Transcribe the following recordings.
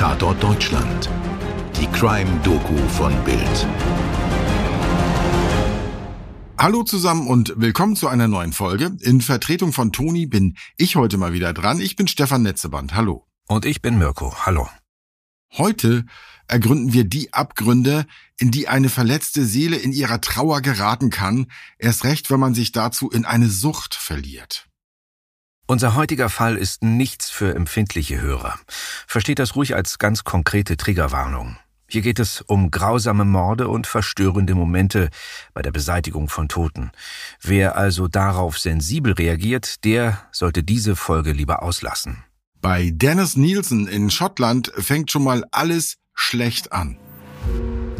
Tatort Deutschland. Die Crime-Doku von Bild. Hallo zusammen und willkommen zu einer neuen Folge. In Vertretung von Toni bin ich heute mal wieder dran. Ich bin Stefan Netzeband. Hallo. Und ich bin Mirko. Hallo. Heute ergründen wir die Abgründe, in die eine verletzte Seele in ihrer Trauer geraten kann, erst recht, wenn man sich dazu in eine Sucht verliert. Unser heutiger Fall ist nichts für empfindliche Hörer. Versteht das ruhig als ganz konkrete Triggerwarnung. Hier geht es um grausame Morde und verstörende Momente bei der Beseitigung von Toten. Wer also darauf sensibel reagiert, der sollte diese Folge lieber auslassen. Bei Dennis Nielsen in Schottland fängt schon mal alles schlecht an.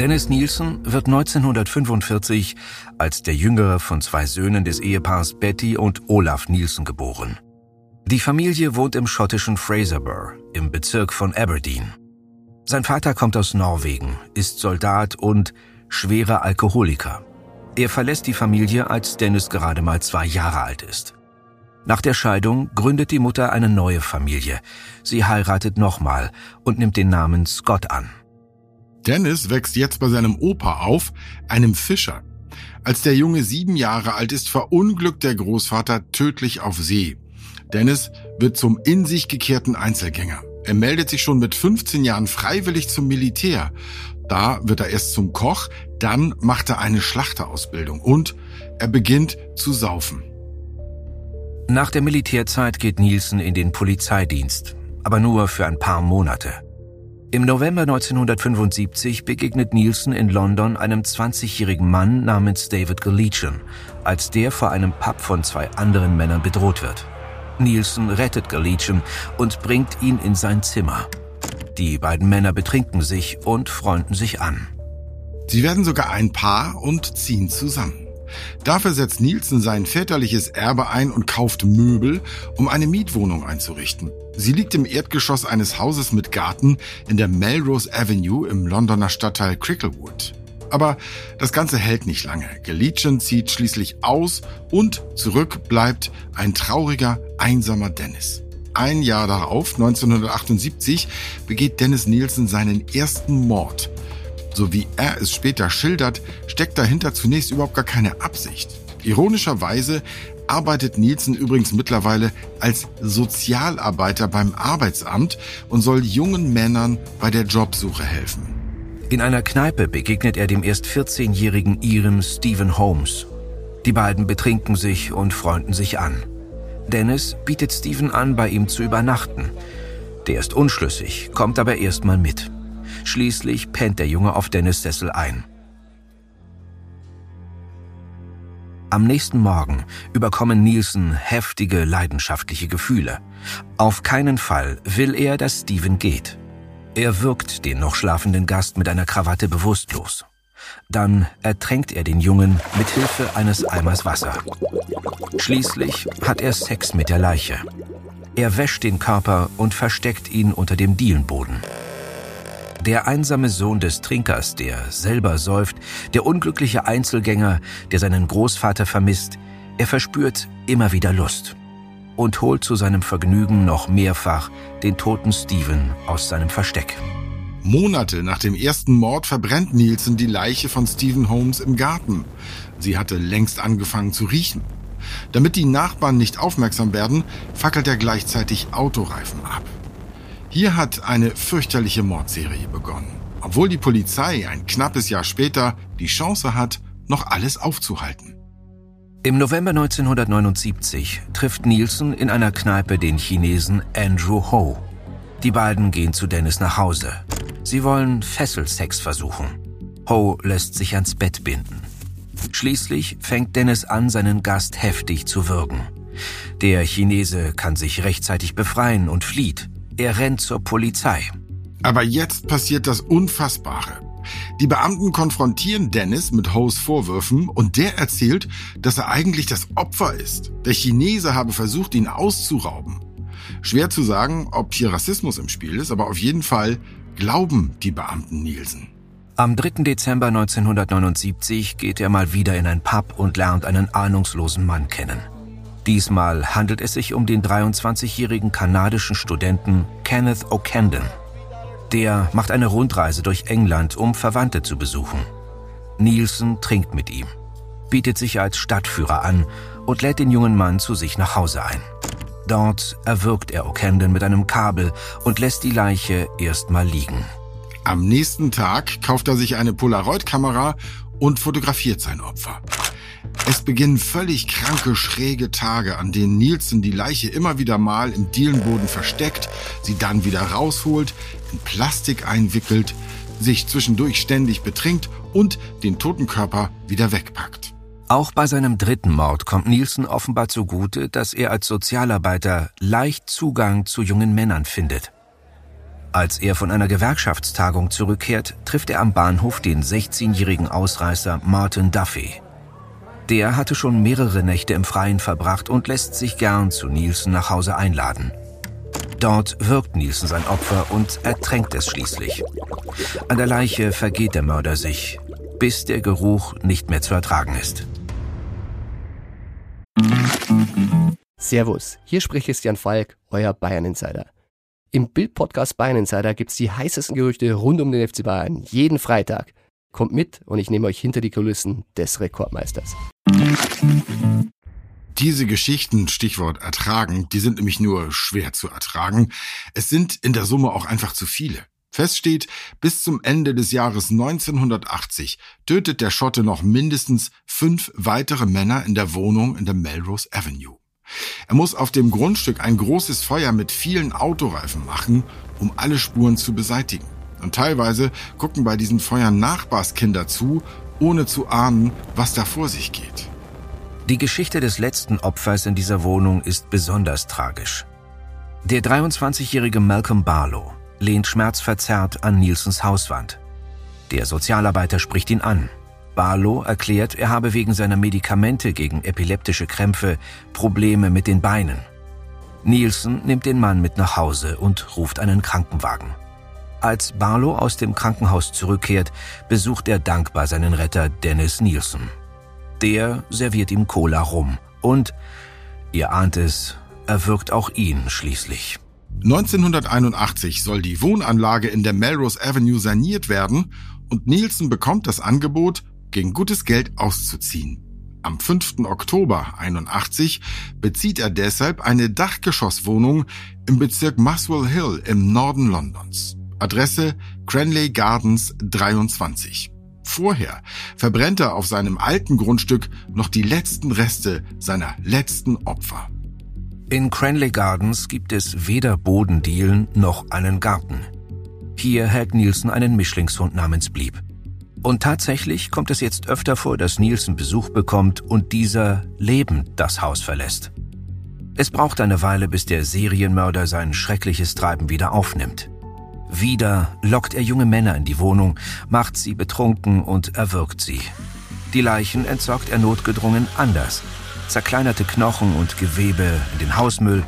Dennis Nielsen wird 1945 als der jüngere von zwei Söhnen des Ehepaars Betty und Olaf Nielsen geboren. Die Familie wohnt im schottischen Fraserburgh im Bezirk von Aberdeen. Sein Vater kommt aus Norwegen, ist Soldat und schwerer Alkoholiker. Er verlässt die Familie, als Dennis gerade mal zwei Jahre alt ist. Nach der Scheidung gründet die Mutter eine neue Familie. Sie heiratet nochmal und nimmt den Namen Scott an. Dennis wächst jetzt bei seinem Opa auf, einem Fischer. Als der Junge sieben Jahre alt ist, verunglückt der Großvater tödlich auf See. Dennis wird zum in sich gekehrten Einzelgänger. Er meldet sich schon mit 15 Jahren freiwillig zum Militär. Da wird er erst zum Koch, dann macht er eine Schlachterausbildung und er beginnt zu saufen. Nach der Militärzeit geht Nielsen in den Polizeidienst, aber nur für ein paar Monate. Im November 1975 begegnet Nielsen in London einem 20-jährigen Mann namens David Galeachen, als der vor einem Pub von zwei anderen Männern bedroht wird. Nielsen rettet Galeachen und bringt ihn in sein Zimmer. Die beiden Männer betrinken sich und freunden sich an. Sie werden sogar ein Paar und ziehen zusammen. Dafür setzt Nielsen sein väterliches Erbe ein und kauft Möbel, um eine Mietwohnung einzurichten. Sie liegt im Erdgeschoss eines Hauses mit Garten in der Melrose Avenue im Londoner Stadtteil Cricklewood. Aber das Ganze hält nicht lange. Gelegion zieht schließlich aus und zurück bleibt ein trauriger, einsamer Dennis. Ein Jahr darauf, 1978, begeht Dennis Nielsen seinen ersten Mord so wie er es später schildert, steckt dahinter zunächst überhaupt gar keine Absicht. Ironischerweise arbeitet Nielsen übrigens mittlerweile als Sozialarbeiter beim Arbeitsamt und soll jungen Männern bei der Jobsuche helfen. In einer Kneipe begegnet er dem erst 14-jährigen Iren Stephen Holmes. Die beiden betrinken sich und freunden sich an. Dennis bietet Stephen an, bei ihm zu übernachten. Der ist unschlüssig, kommt aber erstmal mit. Schließlich pennt der Junge auf Dennis Sessel ein. Am nächsten Morgen überkommen Nielsen heftige leidenschaftliche Gefühle. Auf keinen Fall will er, dass Steven geht. Er wirkt den noch schlafenden Gast mit einer Krawatte bewusstlos. Dann ertränkt er den Jungen mit Hilfe eines Eimers Wasser. Schließlich hat er Sex mit der Leiche. Er wäscht den Körper und versteckt ihn unter dem Dielenboden. Der einsame Sohn des Trinkers, der selber säuft, der unglückliche Einzelgänger, der seinen Großvater vermisst, er verspürt immer wieder Lust und holt zu seinem Vergnügen noch mehrfach den toten Steven aus seinem Versteck. Monate nach dem ersten Mord verbrennt Nielsen die Leiche von Stephen Holmes im Garten. Sie hatte längst angefangen zu riechen. Damit die Nachbarn nicht aufmerksam werden, fackelt er gleichzeitig Autoreifen ab. Hier hat eine fürchterliche Mordserie begonnen, obwohl die Polizei ein knappes Jahr später die Chance hat, noch alles aufzuhalten. Im November 1979 trifft Nielsen in einer Kneipe den Chinesen Andrew Ho. Die beiden gehen zu Dennis nach Hause. Sie wollen Fesselsex versuchen. Ho lässt sich ans Bett binden. Schließlich fängt Dennis an, seinen Gast heftig zu würgen. Der Chinese kann sich rechtzeitig befreien und flieht. Er rennt zur Polizei. Aber jetzt passiert das Unfassbare. Die Beamten konfrontieren Dennis mit Hoes Vorwürfen und der erzählt, dass er eigentlich das Opfer ist. Der Chinese habe versucht, ihn auszurauben. Schwer zu sagen, ob hier Rassismus im Spiel ist, aber auf jeden Fall glauben die Beamten Nielsen. Am 3. Dezember 1979 geht er mal wieder in ein Pub und lernt einen ahnungslosen Mann kennen. Diesmal handelt es sich um den 23-jährigen kanadischen Studenten Kenneth O'Candon. Der macht eine Rundreise durch England, um Verwandte zu besuchen. Nielsen trinkt mit ihm, bietet sich als Stadtführer an und lädt den jungen Mann zu sich nach Hause ein. Dort erwürgt er O'Camden mit einem Kabel und lässt die Leiche erstmal liegen. Am nächsten Tag kauft er sich eine Polaroid-Kamera und fotografiert sein Opfer. Es beginnen völlig kranke, schräge Tage, an denen Nielsen die Leiche immer wieder mal im Dielenboden versteckt, sie dann wieder rausholt, in Plastik einwickelt, sich zwischendurch ständig betrinkt und den toten Körper wieder wegpackt. Auch bei seinem dritten Mord kommt Nielsen offenbar zugute, dass er als Sozialarbeiter leicht Zugang zu jungen Männern findet. Als er von einer Gewerkschaftstagung zurückkehrt, trifft er am Bahnhof den 16-jährigen Ausreißer Martin Duffy. Der hatte schon mehrere Nächte im Freien verbracht und lässt sich gern zu Nielsen nach Hause einladen. Dort wirkt Nielsen sein Opfer und ertränkt es schließlich. An der Leiche vergeht der Mörder sich, bis der Geruch nicht mehr zu ertragen ist. Servus, hier spricht Christian Falk, euer Bayern Insider. Im Bild-Podcast Bayern Insider gibt's die heißesten Gerüchte rund um den FC Bayern jeden Freitag. Kommt mit und ich nehme euch hinter die Kulissen des Rekordmeisters. Diese Geschichten, Stichwort ertragen, die sind nämlich nur schwer zu ertragen. Es sind in der Summe auch einfach zu viele. Fest steht, bis zum Ende des Jahres 1980 tötet der Schotte noch mindestens fünf weitere Männer in der Wohnung in der Melrose Avenue. Er muss auf dem Grundstück ein großes Feuer mit vielen Autoreifen machen, um alle Spuren zu beseitigen. Und teilweise gucken bei diesen Feuern Nachbarskinder zu, ohne zu ahnen, was da vor sich geht. Die Geschichte des letzten Opfers in dieser Wohnung ist besonders tragisch. Der 23-jährige Malcolm Barlow lehnt schmerzverzerrt an Nielsens Hauswand. Der Sozialarbeiter spricht ihn an. Barlow erklärt, er habe wegen seiner Medikamente gegen epileptische Krämpfe Probleme mit den Beinen. Nielsen nimmt den Mann mit nach Hause und ruft einen Krankenwagen. Als Barlow aus dem Krankenhaus zurückkehrt, besucht er dankbar seinen Retter Dennis Nielsen. Der serviert ihm Cola rum und, ihr ahnt es, erwürgt auch ihn schließlich. 1981 soll die Wohnanlage in der Melrose Avenue saniert werden und Nielsen bekommt das Angebot, gegen gutes Geld auszuziehen. Am 5. Oktober 81 bezieht er deshalb eine Dachgeschosswohnung im Bezirk Muswell Hill im Norden Londons. Adresse Cranley Gardens 23. Vorher verbrennt er auf seinem alten Grundstück noch die letzten Reste seiner letzten Opfer. In Cranley Gardens gibt es weder Bodendielen noch einen Garten. Hier hält Nielsen einen Mischlingshund namens Blieb. Und tatsächlich kommt es jetzt öfter vor, dass Nielsen Besuch bekommt und dieser lebend das Haus verlässt. Es braucht eine Weile, bis der Serienmörder sein schreckliches Treiben wieder aufnimmt. Wieder lockt er junge Männer in die Wohnung, macht sie betrunken und erwürgt sie. Die Leichen entsorgt er notgedrungen anders. Zerkleinerte Knochen und Gewebe in den Hausmüll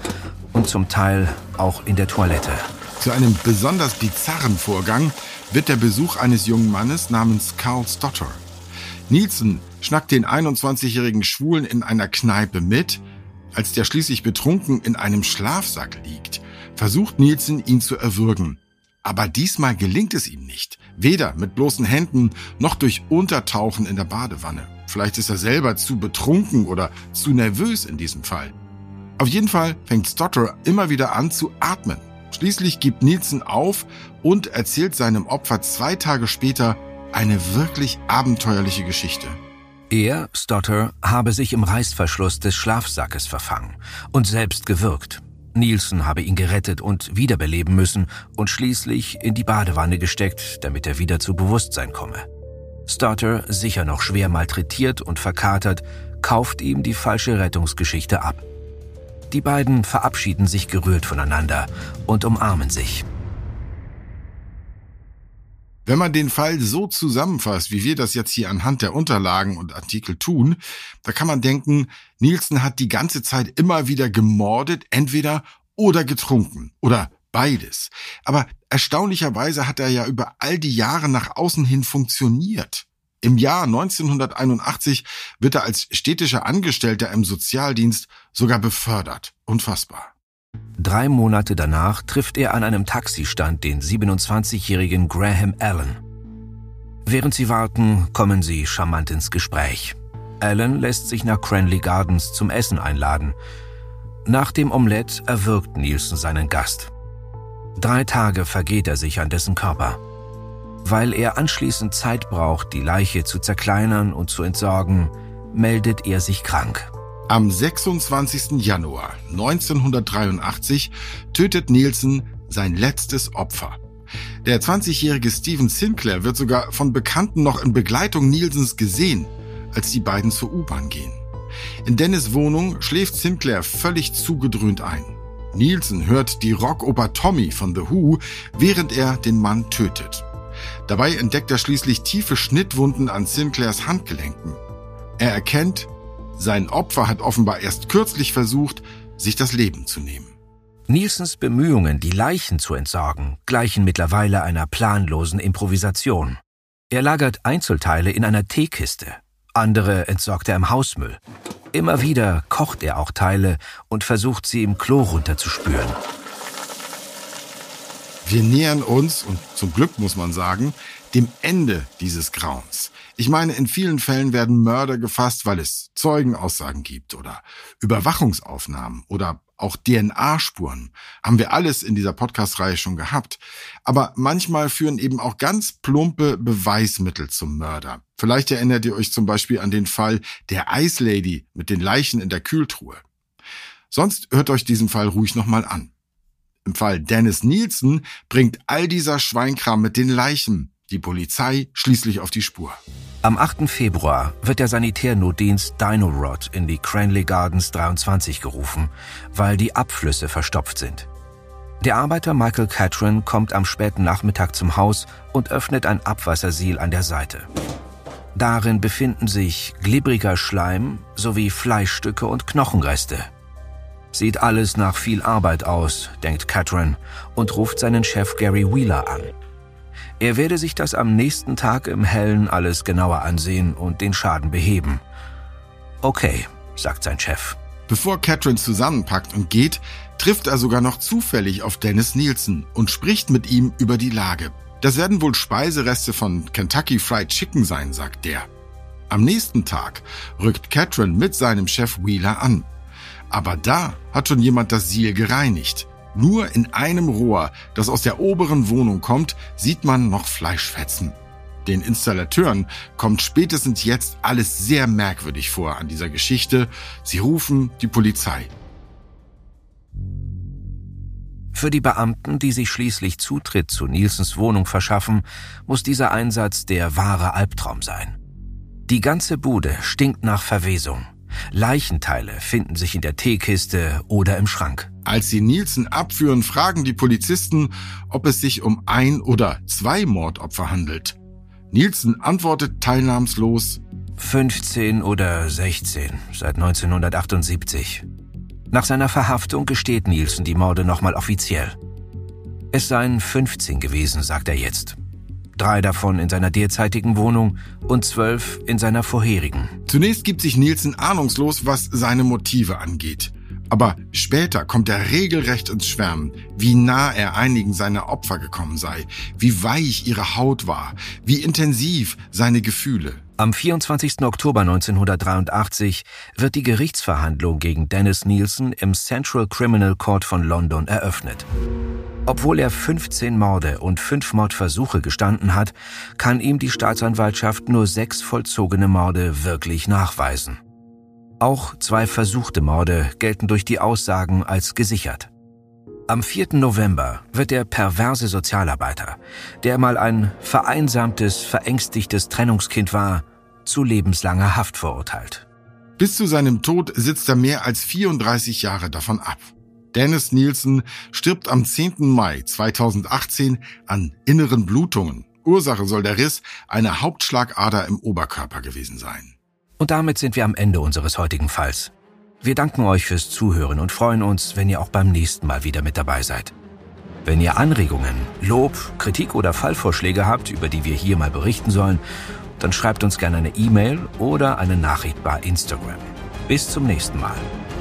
und zum Teil auch in der Toilette. Zu einem besonders bizarren Vorgang wird der Besuch eines jungen Mannes namens Carl Stotter. Nielsen schnackt den 21-jährigen Schwulen in einer Kneipe mit. Als der schließlich betrunken in einem Schlafsack liegt, versucht Nielsen ihn zu erwürgen. Aber diesmal gelingt es ihm nicht. Weder mit bloßen Händen noch durch Untertauchen in der Badewanne. Vielleicht ist er selber zu betrunken oder zu nervös in diesem Fall. Auf jeden Fall fängt Stotter immer wieder an zu atmen. Schließlich gibt Nielsen auf und erzählt seinem Opfer zwei Tage später eine wirklich abenteuerliche Geschichte. Er, Stotter, habe sich im Reißverschluss des Schlafsackes verfangen und selbst gewirkt. Nielsen habe ihn gerettet und wiederbeleben müssen und schließlich in die Badewanne gesteckt, damit er wieder zu Bewusstsein komme. Stotter, sicher noch schwer malträtiert und verkatert, kauft ihm die falsche Rettungsgeschichte ab. Die beiden verabschieden sich gerührt voneinander und umarmen sich. Wenn man den Fall so zusammenfasst, wie wir das jetzt hier anhand der Unterlagen und Artikel tun, da kann man denken, Nielsen hat die ganze Zeit immer wieder gemordet, entweder oder getrunken oder beides. Aber erstaunlicherweise hat er ja über all die Jahre nach außen hin funktioniert. Im Jahr 1981 wird er als städtischer Angestellter im Sozialdienst sogar befördert. Unfassbar. Drei Monate danach trifft er an einem Taxistand den 27-jährigen Graham Allen. Während sie warten, kommen sie charmant ins Gespräch. Allen lässt sich nach Cranley Gardens zum Essen einladen. Nach dem Omelett erwürgt Nielsen seinen Gast. Drei Tage vergeht er sich an dessen Körper. Weil er anschließend Zeit braucht, die Leiche zu zerkleinern und zu entsorgen, meldet er sich krank. Am 26. Januar 1983 tötet Nielsen sein letztes Opfer. Der 20-jährige Steven Sinclair wird sogar von Bekannten noch in Begleitung Nielsens gesehen, als die beiden zur U-Bahn gehen. In Dennis Wohnung schläft Sinclair völlig zugedröhnt ein. Nielsen hört die Rockoper Tommy von The Who, während er den Mann tötet. Dabei entdeckt er schließlich tiefe Schnittwunden an Sinclairs Handgelenken. Er erkennt, sein Opfer hat offenbar erst kürzlich versucht, sich das Leben zu nehmen. Nielsens Bemühungen, die Leichen zu entsorgen, gleichen mittlerweile einer planlosen Improvisation. Er lagert Einzelteile in einer Teekiste, andere entsorgt er im Hausmüll. Immer wieder kocht er auch Teile und versucht sie im Klo runterzuspüren. Wir nähern uns, und zum Glück muss man sagen, dem Ende dieses Grauens. Ich meine, in vielen Fällen werden Mörder gefasst, weil es Zeugenaussagen gibt oder Überwachungsaufnahmen oder auch DNA-Spuren. Haben wir alles in dieser Podcast-Reihe schon gehabt. Aber manchmal führen eben auch ganz plumpe Beweismittel zum Mörder. Vielleicht erinnert ihr euch zum Beispiel an den Fall der Ice Lady mit den Leichen in der Kühltruhe. Sonst hört euch diesen Fall ruhig nochmal an. Im Fall Dennis Nielsen bringt all dieser Schweinkram mit den Leichen die Polizei schließlich auf die Spur. Am 8. Februar wird der Sanitärnotdienst Dino-Rod in die Cranley Gardens 23 gerufen, weil die Abflüsse verstopft sind. Der Arbeiter Michael Catron kommt am späten Nachmittag zum Haus und öffnet ein Abwassersiel an der Seite. Darin befinden sich glibbriger Schleim sowie Fleischstücke und Knochenreste. Sieht alles nach viel Arbeit aus, denkt Catron und ruft seinen Chef Gary Wheeler an. Er werde sich das am nächsten Tag im Hellen alles genauer ansehen und den Schaden beheben. Okay, sagt sein Chef. Bevor Catherine zusammenpackt und geht, trifft er sogar noch zufällig auf Dennis Nielsen und spricht mit ihm über die Lage. Das werden wohl Speisereste von Kentucky Fried Chicken sein, sagt der. Am nächsten Tag rückt Catherine mit seinem Chef Wheeler an. Aber da hat schon jemand das Siel gereinigt. Nur in einem Rohr, das aus der oberen Wohnung kommt, sieht man noch Fleischfetzen. Den Installateuren kommt spätestens jetzt alles sehr merkwürdig vor an dieser Geschichte. Sie rufen die Polizei. Für die Beamten, die sich schließlich Zutritt zu Nielsens Wohnung verschaffen, muss dieser Einsatz der wahre Albtraum sein. Die ganze Bude stinkt nach Verwesung. Leichenteile finden sich in der Teekiste oder im Schrank. Als sie Nielsen abführen, fragen die Polizisten, ob es sich um ein oder zwei Mordopfer handelt. Nielsen antwortet teilnahmslos 15 oder 16 seit 1978. Nach seiner Verhaftung gesteht Nielsen die Morde nochmal offiziell. Es seien 15 gewesen, sagt er jetzt drei davon in seiner derzeitigen Wohnung und zwölf in seiner vorherigen. Zunächst gibt sich Nielsen ahnungslos, was seine Motive angeht. Aber später kommt er regelrecht ins Schwärmen, wie nah er einigen seiner Opfer gekommen sei, wie weich ihre Haut war, wie intensiv seine Gefühle. Am 24. Oktober 1983 wird die Gerichtsverhandlung gegen Dennis Nielsen im Central Criminal Court von London eröffnet. Obwohl er 15 Morde und 5 Mordversuche gestanden hat, kann ihm die Staatsanwaltschaft nur sechs vollzogene Morde wirklich nachweisen. Auch zwei versuchte Morde gelten durch die Aussagen als gesichert. Am 4. November wird der perverse Sozialarbeiter, der mal ein vereinsamtes, verängstigtes Trennungskind war, zu lebenslanger Haft verurteilt. Bis zu seinem Tod sitzt er mehr als 34 Jahre davon ab. Dennis Nielsen stirbt am 10. Mai 2018 an inneren Blutungen. Ursache soll der Riss einer Hauptschlagader im Oberkörper gewesen sein. Und damit sind wir am Ende unseres heutigen Falls. Wir danken euch fürs Zuhören und freuen uns, wenn ihr auch beim nächsten Mal wieder mit dabei seid. Wenn ihr Anregungen, Lob, Kritik oder Fallvorschläge habt, über die wir hier mal berichten sollen, dann schreibt uns gerne eine E-Mail oder eine Nachricht bei Instagram. Bis zum nächsten Mal.